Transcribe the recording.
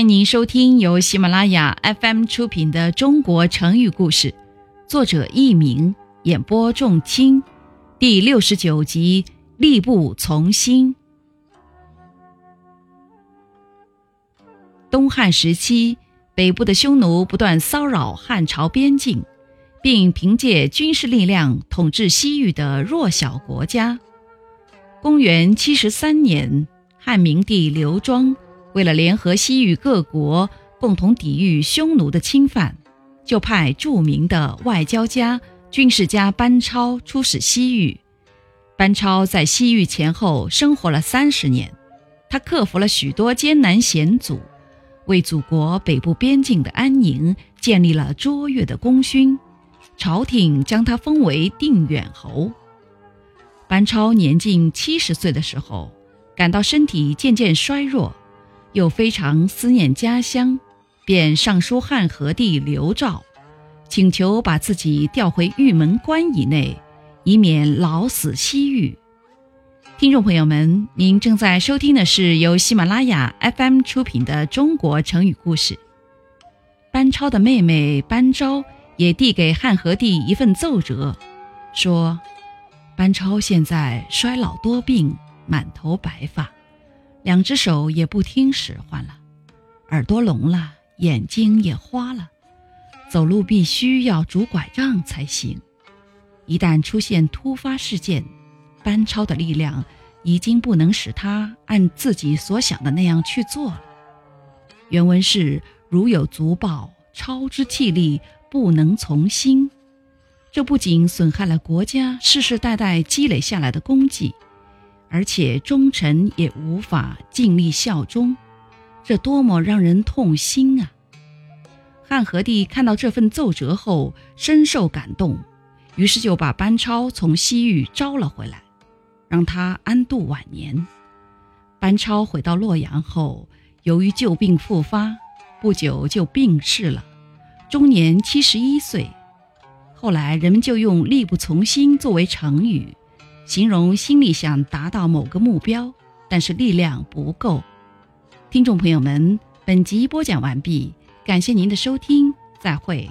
欢迎您收听由喜马拉雅 FM 出品的《中国成语故事》，作者佚名，演播仲卿，第六十九集《力不从心》。东汉时期，北部的匈奴不断骚扰汉朝边境，并凭借军事力量统治西域的弱小国家。公元七十三年，汉明帝刘庄。为了联合西域各国共同抵御匈奴的侵犯，就派著名的外交家、军事家班超出使西域。班超在西域前后生活了三十年，他克服了许多艰难险阻，为祖国北部边境的安宁建立了卓越的功勋。朝廷将他封为定远侯。班超年近七十岁的时候，感到身体渐渐衰弱。又非常思念家乡，便上书汉和帝刘肇，请求把自己调回玉门关以内，以免老死西域。听众朋友们，您正在收听的是由喜马拉雅 FM 出品的《中国成语故事》。班超的妹妹班昭也递给汉和帝一份奏折，说：“班超现在衰老多病，满头白发。”两只手也不听使唤了，耳朵聋了，眼睛也花了，走路必须要拄拐杖才行。一旦出现突发事件，班超的力量已经不能使他按自己所想的那样去做了。原文是：如有足报，超之气力，不能从心。这不仅损害了国家世世代代积累下来的功绩。而且忠臣也无法尽力效忠，这多么让人痛心啊！汉和帝看到这份奏折后深受感动，于是就把班超从西域招了回来，让他安度晚年。班超回到洛阳后，由于旧病复发，不久就病逝了，终年七十一岁。后来人们就用“力不从心”作为成语。形容心里想达到某个目标，但是力量不够。听众朋友们，本集播讲完毕，感谢您的收听，再会。